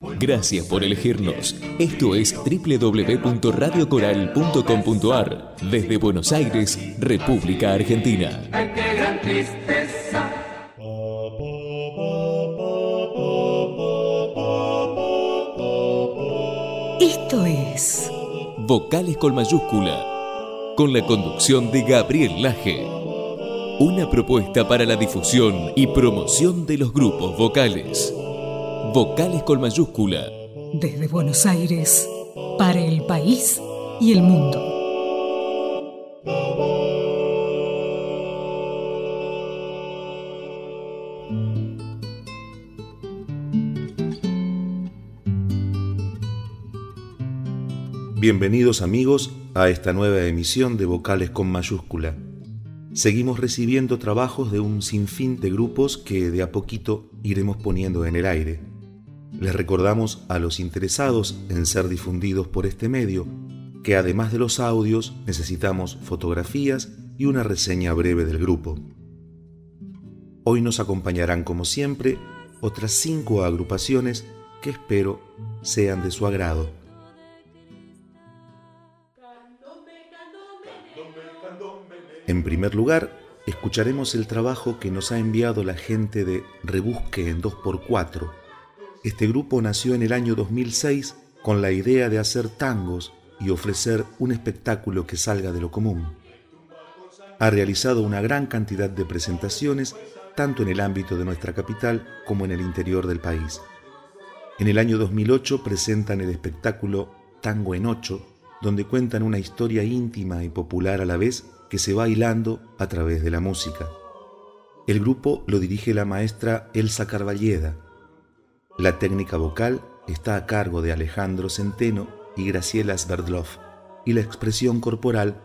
Gracias por elegirnos. Esto es www.radiocoral.com.ar desde Buenos Aires, República Argentina. Ay, qué gran tristeza. Esto es Vocales con mayúscula, con la conducción de Gabriel Laje. Una propuesta para la difusión y promoción de los grupos vocales. Vocales con mayúscula. desde Buenos Aires para el país y el mundo. Bienvenidos amigos a esta nueva emisión de Vocales con mayúscula. Seguimos recibiendo trabajos de un sinfín de grupos que de a poquito iremos poniendo en el aire. Les recordamos a los interesados en ser difundidos por este medio que además de los audios necesitamos fotografías y una reseña breve del grupo. Hoy nos acompañarán como siempre otras cinco agrupaciones que espero sean de su agrado. En primer lugar, escucharemos el trabajo que nos ha enviado la gente de Rebusque en 2x4. Este grupo nació en el año 2006 con la idea de hacer tangos y ofrecer un espectáculo que salga de lo común. Ha realizado una gran cantidad de presentaciones tanto en el ámbito de nuestra capital como en el interior del país. En el año 2008 presentan el espectáculo Tango en Ocho, donde cuentan una historia íntima y popular a la vez que se va hilando a través de la música. El grupo lo dirige la maestra Elsa Carballeda. La técnica vocal está a cargo de Alejandro Centeno y Graciela Sverdlov y la expresión corporal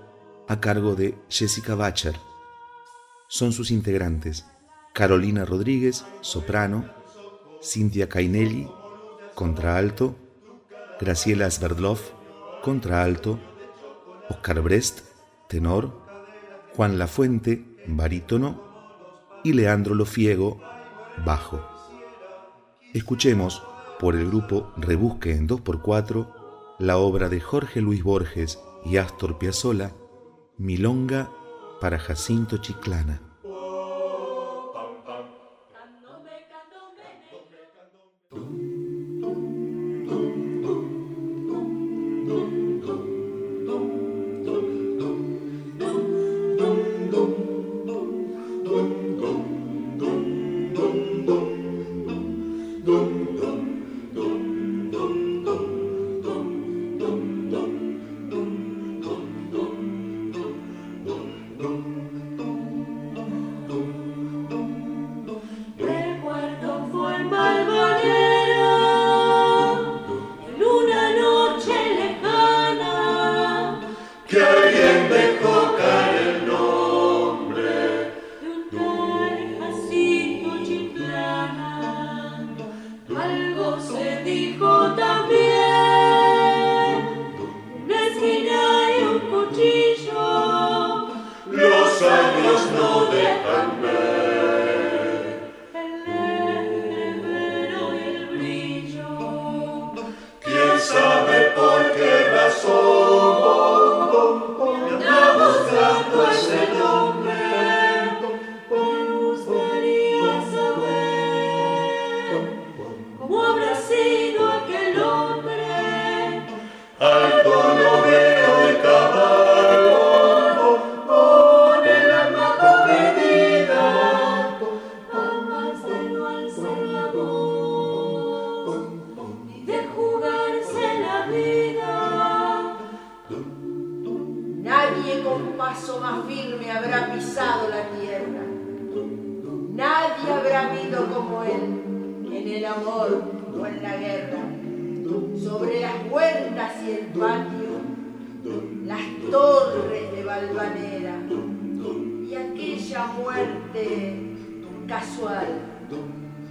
a cargo de Jessica Bacher. Son sus integrantes Carolina Rodríguez, soprano, Cintia Cainelli, contraalto, Graciela Sverdlov, contraalto, Oscar Brest, tenor, Juan Lafuente, barítono, y Leandro Lofiego, bajo. Escuchemos, por el grupo Rebusque en 2x4, la obra de Jorge Luis Borges y Astor Piazzolla, Milonga para Jacinto Chiclana.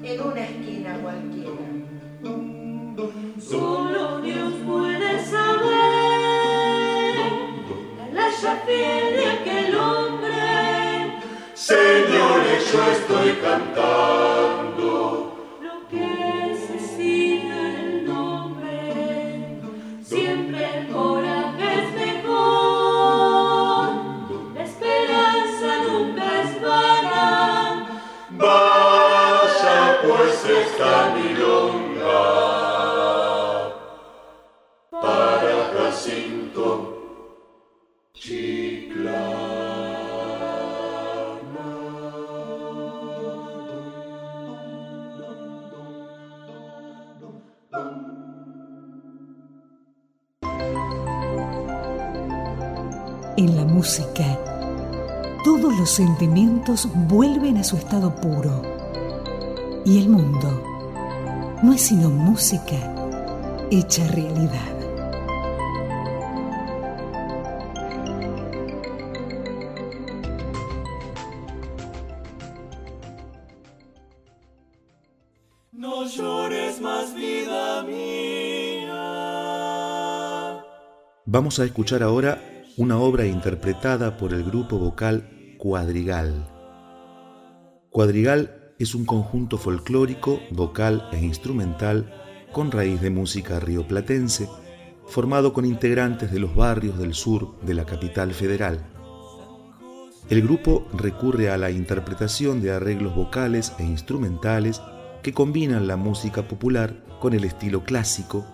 En una esquina cualquiera. Solo Dios puede saber la fiel de aquel hombre. Señores, yo estoy cantando. Para Jacinto En la música, todos los sentimientos vuelven a su estado puro. Y el mundo no es sino música hecha realidad. No llores más vida mía. Vamos a escuchar ahora una obra interpretada por el grupo vocal Cuadrigal. Cuadrigal es un conjunto folclórico, vocal e instrumental con raíz de música rioplatense, formado con integrantes de los barrios del sur de la capital federal. El grupo recurre a la interpretación de arreglos vocales e instrumentales que combinan la música popular con el estilo clásico,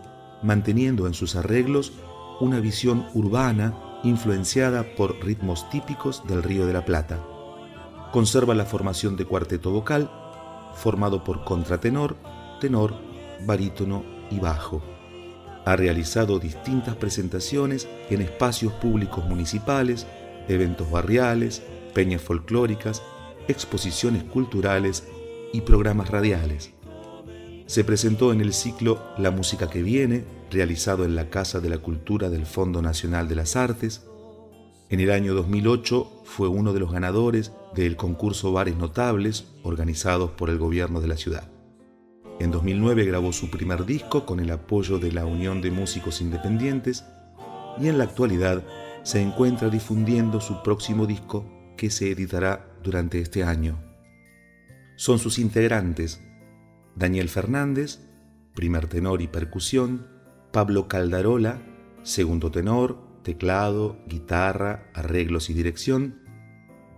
manteniendo en sus arreglos una visión urbana influenciada por ritmos típicos del Río de la Plata. Conserva la formación de cuarteto vocal, formado por contratenor, tenor, barítono y bajo. Ha realizado distintas presentaciones en espacios públicos municipales, eventos barriales, peñas folclóricas, exposiciones culturales y programas radiales. Se presentó en el ciclo La Música que Viene, realizado en la Casa de la Cultura del Fondo Nacional de las Artes. En el año 2008 fue uno de los ganadores del concurso Bares Notables, organizados por el gobierno de la ciudad. En 2009 grabó su primer disco con el apoyo de la Unión de Músicos Independientes y en la actualidad se encuentra difundiendo su próximo disco que se editará durante este año. Son sus integrantes Daniel Fernández, primer tenor y percusión, Pablo Caldarola, segundo tenor, teclado, guitarra, arreglos y dirección,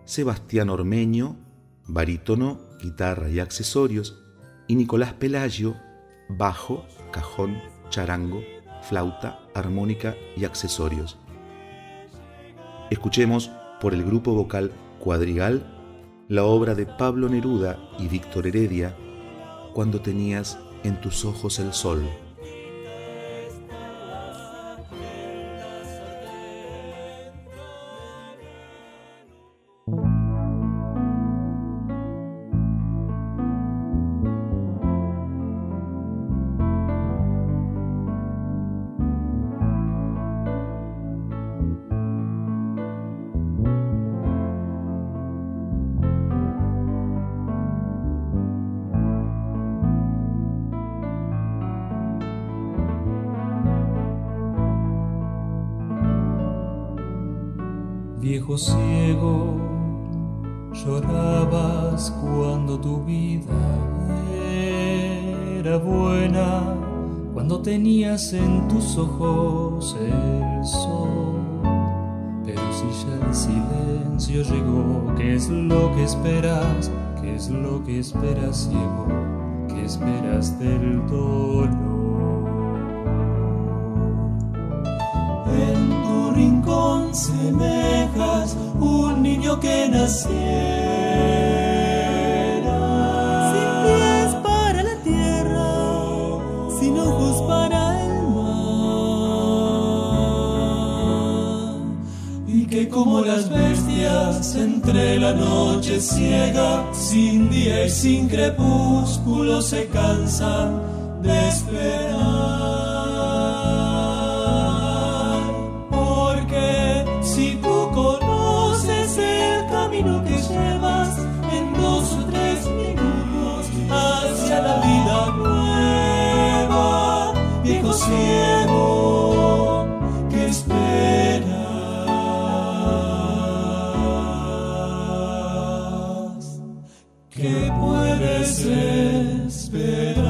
Sebastián Ormeño, barítono, guitarra y accesorios, y Nicolás Pelayo, bajo, cajón, charango, flauta, armónica y accesorios. Escuchemos por el grupo vocal Cuadrigal la obra de Pablo Neruda y Víctor Heredia, Cuando tenías en tus ojos el sol. El silencio llegó, ¿qué es lo que esperas? ¿Qué es lo que esperas, ciego? ¿Qué esperas del dolor? En tu rincón semejas un niño que naciera. Como las bestias entre la noche ciega, sin día y sin crepúsculo se cansan que puedes esperar.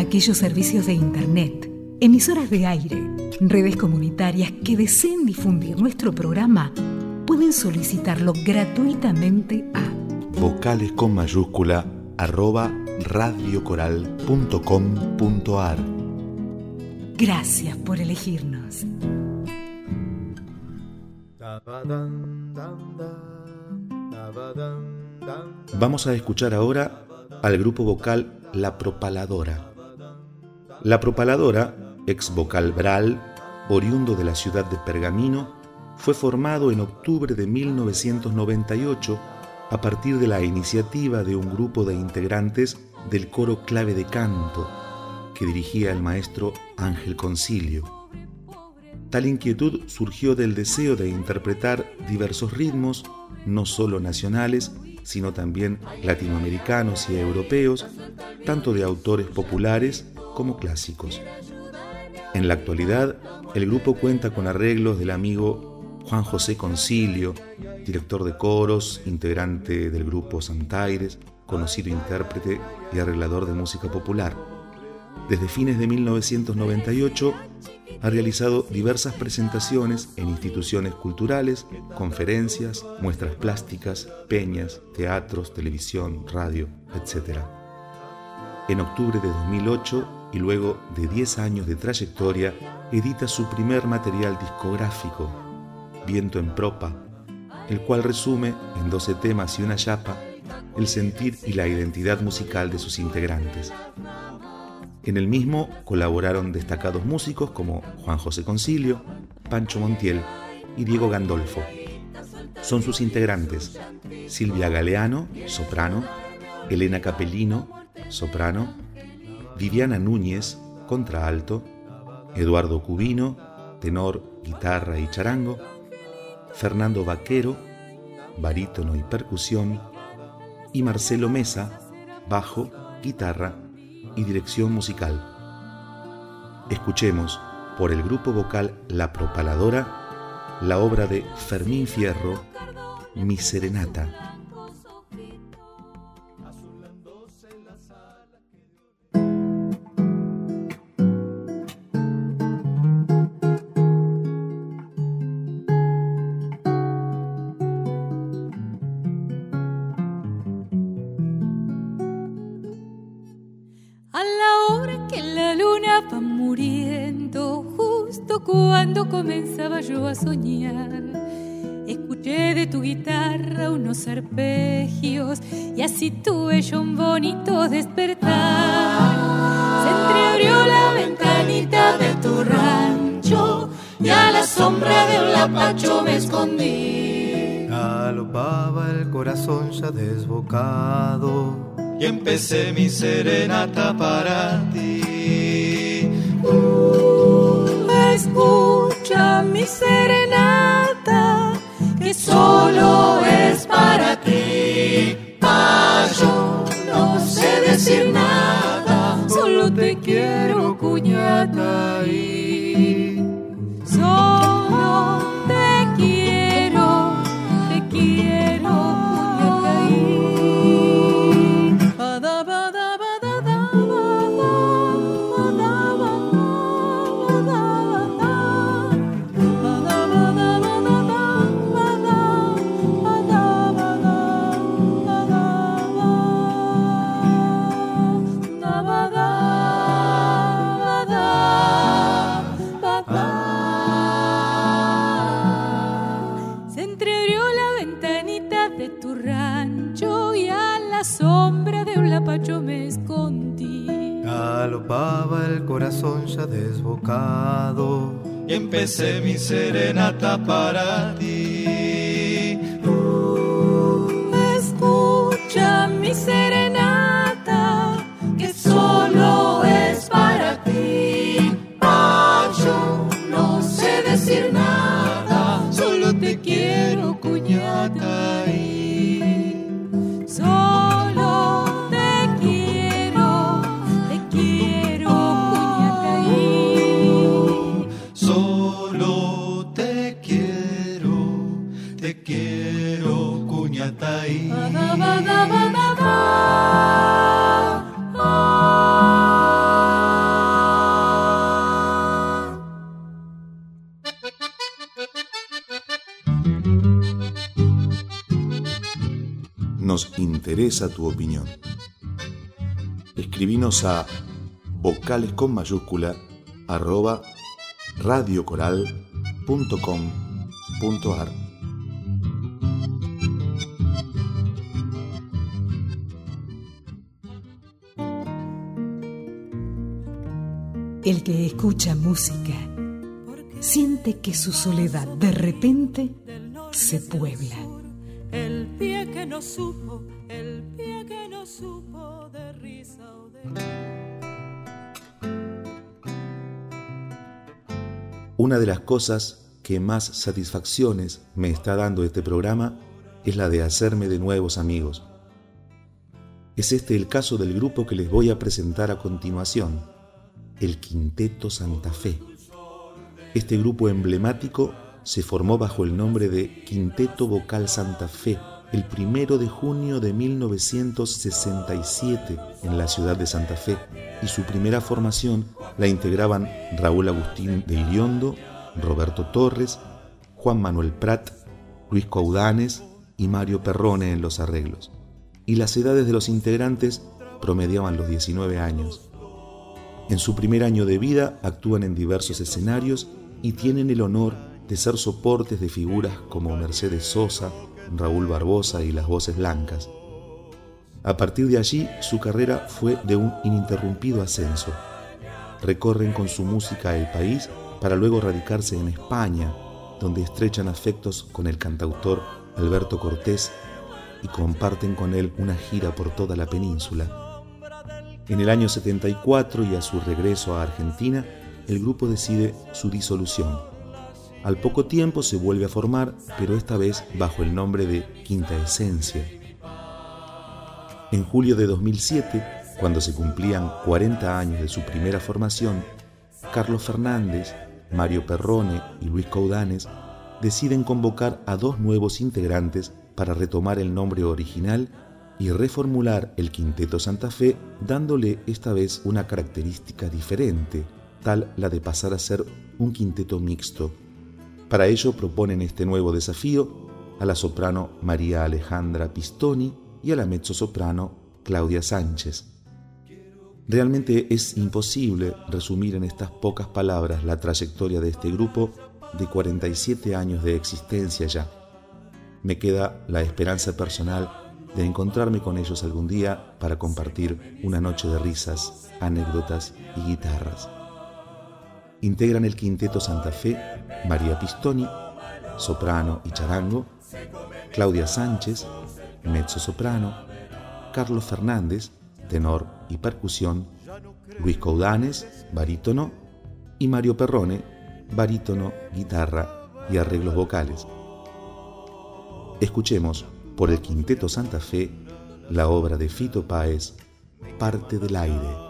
Aquellos servicios de Internet, emisoras de aire, redes comunitarias que deseen difundir nuestro programa, pueden solicitarlo gratuitamente a vocales con mayúscula arroba radiocoral.com.ar. Gracias por elegirnos. Vamos a escuchar ahora al grupo vocal La Propaladora. La propaladora, ex vocal Bral, oriundo de la ciudad de Pergamino, fue formado en octubre de 1998 a partir de la iniciativa de un grupo de integrantes del coro clave de canto que dirigía el maestro Ángel Concilio. Tal inquietud surgió del deseo de interpretar diversos ritmos, no solo nacionales, sino también latinoamericanos y europeos, tanto de autores populares como clásicos. En la actualidad, el grupo cuenta con arreglos del amigo Juan José Concilio, director de coros, integrante del grupo Santaires, conocido intérprete y arreglador de música popular. Desde fines de 1998 ha realizado diversas presentaciones en instituciones culturales, conferencias, muestras plásticas, peñas, teatros, televisión, radio, etc. En octubre de 2008 y luego de 10 años de trayectoria edita su primer material discográfico, Viento en Propa, el cual resume en 12 temas y una chapa el sentir y la identidad musical de sus integrantes. En el mismo colaboraron destacados músicos como Juan José Concilio, Pancho Montiel y Diego Gandolfo. Son sus integrantes Silvia Galeano, soprano, Elena Capellino, soprano, Viviana Núñez, contraalto, Eduardo Cubino, tenor, guitarra y charango, Fernando Vaquero, barítono y percusión, y Marcelo Mesa, bajo, guitarra y dirección musical. Escuchemos por el grupo vocal La Propaladora la obra de Fermín Fierro, Mi Serenata. Galopaba el corazón ya desbocado y empecé mi serenata para ti. escucha mi serenata, que solo es para ti. Ah, yo no sé decir nada, solo te quiero, cuñada. Y solo rancho y a la sombra de un lapacho me escondí. Galopaba el corazón ya desbocado y empecé mi serenata para ti. Escucha mi serenata, interesa tu opinión. Escribinos a vocales con mayúscula arroba radiocoral.com.ar El que escucha música siente que su soledad de repente se puebla. El pie que no supo, el pie que no supo de risa o de... Una de las cosas que más satisfacciones me está dando este programa es la de hacerme de nuevos amigos. Es este el caso del grupo que les voy a presentar a continuación, el Quinteto Santa Fe. Este grupo emblemático se formó bajo el nombre de Quinteto Vocal Santa Fe el primero de junio de 1967 en la ciudad de Santa Fe y su primera formación la integraban Raúl Agustín de Iriondo, Roberto Torres, Juan Manuel Prat, Luis Coudanes y Mario Perrone en los arreglos. Y las edades de los integrantes promediaban los 19 años. En su primer año de vida actúan en diversos escenarios y tienen el honor de ser soportes de figuras como Mercedes Sosa, Raúl Barbosa y las Voces Blancas. A partir de allí, su carrera fue de un ininterrumpido ascenso. Recorren con su música el país para luego radicarse en España, donde estrechan afectos con el cantautor Alberto Cortés y comparten con él una gira por toda la península. En el año 74 y a su regreso a Argentina, el grupo decide su disolución. Al poco tiempo se vuelve a formar, pero esta vez bajo el nombre de Quinta Esencia. En julio de 2007, cuando se cumplían 40 años de su primera formación, Carlos Fernández, Mario Perrone y Luis Coudanes deciden convocar a dos nuevos integrantes para retomar el nombre original y reformular el Quinteto Santa Fe dándole esta vez una característica diferente, tal la de pasar a ser un quinteto mixto. Para ello proponen este nuevo desafío a la soprano María Alejandra Pistoni y a la mezzosoprano Claudia Sánchez. Realmente es imposible resumir en estas pocas palabras la trayectoria de este grupo de 47 años de existencia ya. Me queda la esperanza personal de encontrarme con ellos algún día para compartir una noche de risas, anécdotas y guitarras. Integran el quinteto Santa Fe María Pistoni, soprano y charango, Claudia Sánchez, mezzo soprano, Carlos Fernández, tenor y percusión, Luis Caudanes, barítono, y Mario Perrone, barítono, guitarra y arreglos vocales. Escuchemos por el Quinteto Santa Fe la obra de Fito Páez, Parte del aire.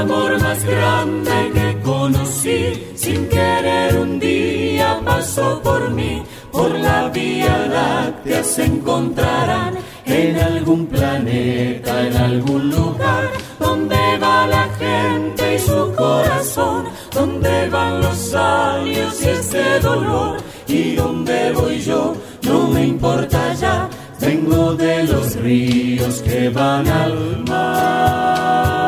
amor más grande que conocí, sin querer un día pasó por mí, por la vía láctea se encontrarán. En algún planeta, en algún lugar, donde va la gente y su corazón, donde van los años y este dolor, y donde voy yo, no me importa ya, vengo de los ríos que van al mar.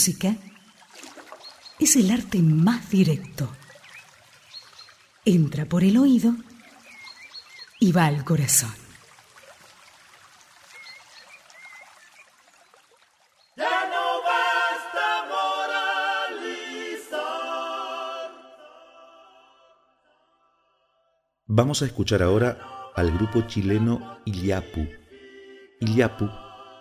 Música es el arte más directo. Entra por el oído y va al corazón. Ya no basta moralizar. Vamos a escuchar ahora al grupo chileno Iliapu. Iliapu,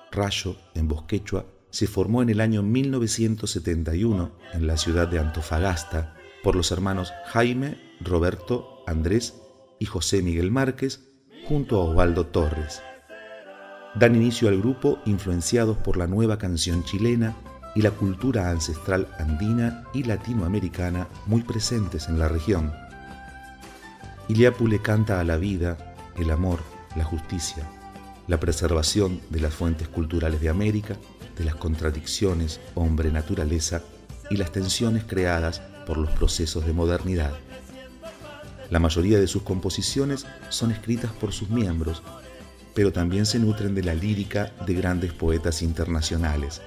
rayo en bosquechua, se formó en el año 1971 en la ciudad de Antofagasta por los hermanos Jaime, Roberto, Andrés y José Miguel Márquez junto a Osvaldo Torres. Dan inicio al grupo influenciados por la nueva canción chilena y la cultura ancestral andina y latinoamericana muy presentes en la región. Iliapu le canta a la vida, el amor, la justicia, la preservación de las fuentes culturales de América, de las contradicciones hombre-naturaleza y las tensiones creadas por los procesos de modernidad. La mayoría de sus composiciones son escritas por sus miembros, pero también se nutren de la lírica de grandes poetas internacionales.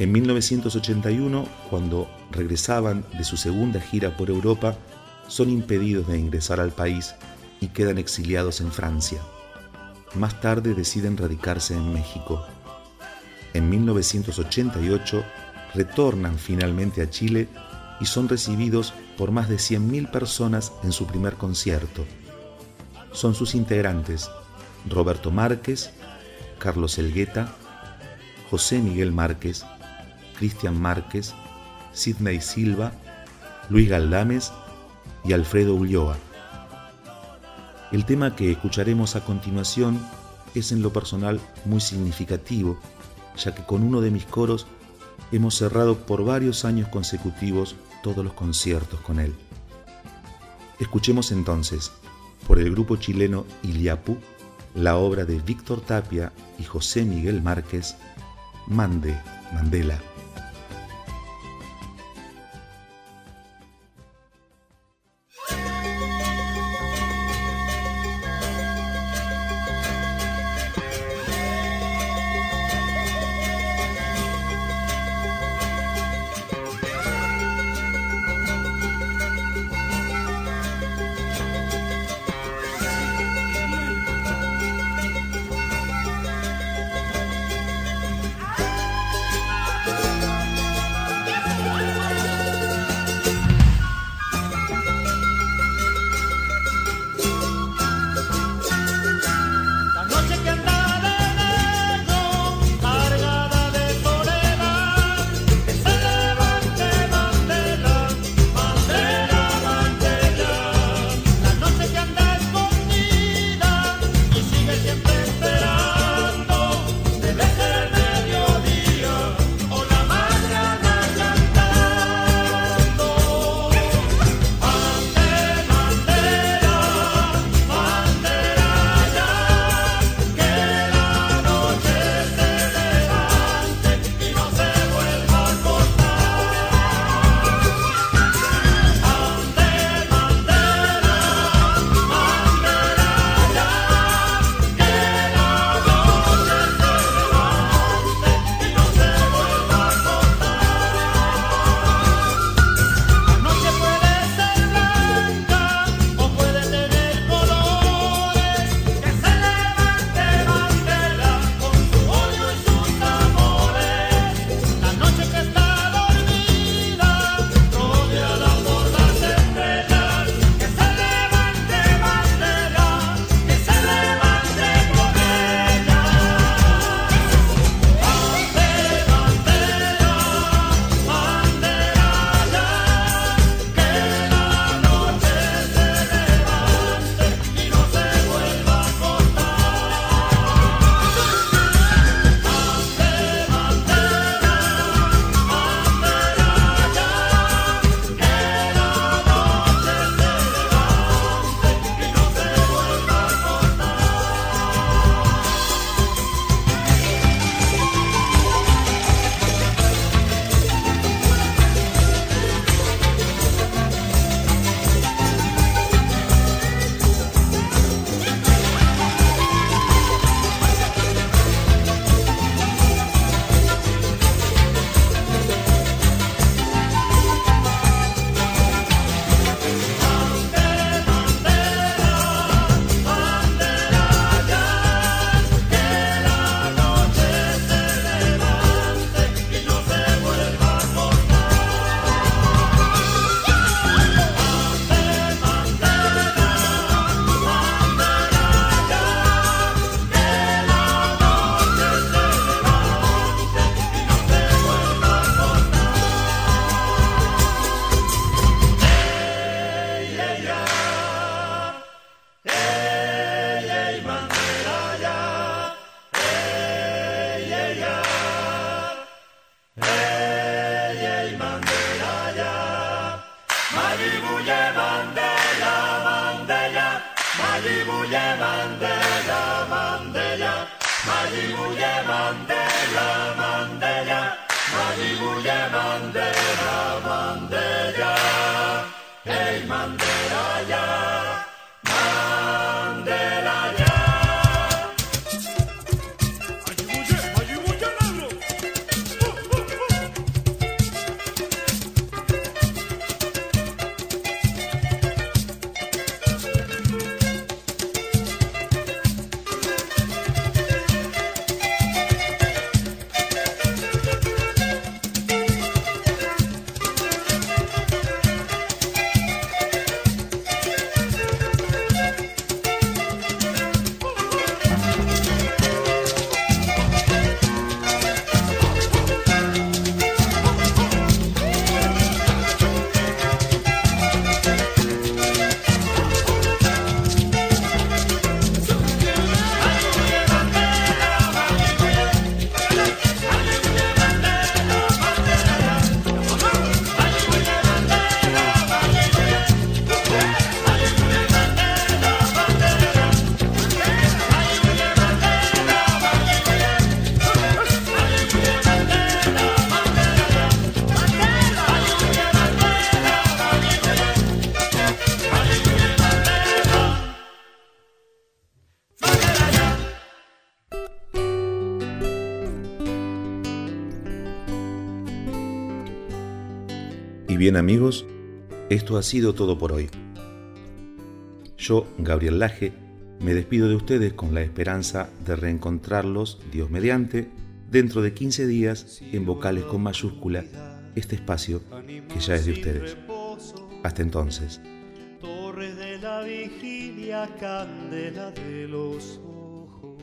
En 1981, cuando regresaban de su segunda gira por Europa, son impedidos de ingresar al país y quedan exiliados en Francia. Más tarde deciden radicarse en México. En 1988 retornan finalmente a Chile y son recibidos por más de 100.000 personas en su primer concierto. Son sus integrantes Roberto Márquez, Carlos Elgueta, José Miguel Márquez, Cristian Márquez, Sidney Silva, Luis Galdames y Alfredo Ulloa. El tema que escucharemos a continuación es en lo personal muy significativo, ya que con uno de mis coros hemos cerrado por varios años consecutivos todos los conciertos con él. Escuchemos entonces, por el grupo chileno Iliapu, la obra de Víctor Tapia y José Miguel Márquez, Mande Mandela. Majibuye Mandela, Mandela, Majibuye Mandela, Mandela, hey Mandela ya, bien amigos, esto ha sido todo por hoy. Yo, Gabriel Laje, me despido de ustedes con la esperanza de reencontrarlos, Dios mediante, dentro de 15 días en vocales con mayúscula, este espacio que ya es de ustedes. Hasta entonces. Torres de la vigilia, candela de los ojos.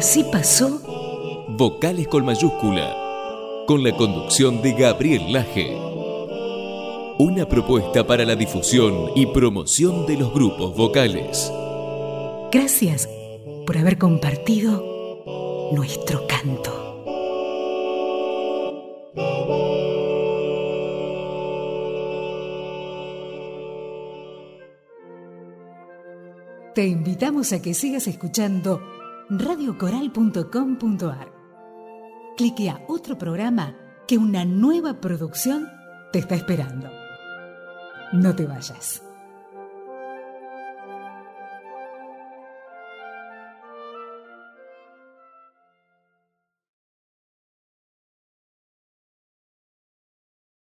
Así pasó Vocales con mayúscula, con la conducción de Gabriel Laje. Una propuesta para la difusión y promoción de los grupos vocales. Gracias por haber compartido nuestro canto. Te invitamos a que sigas escuchando radiocoral.com.ar. Clique a otro programa que una nueva producción te está esperando. No te vayas.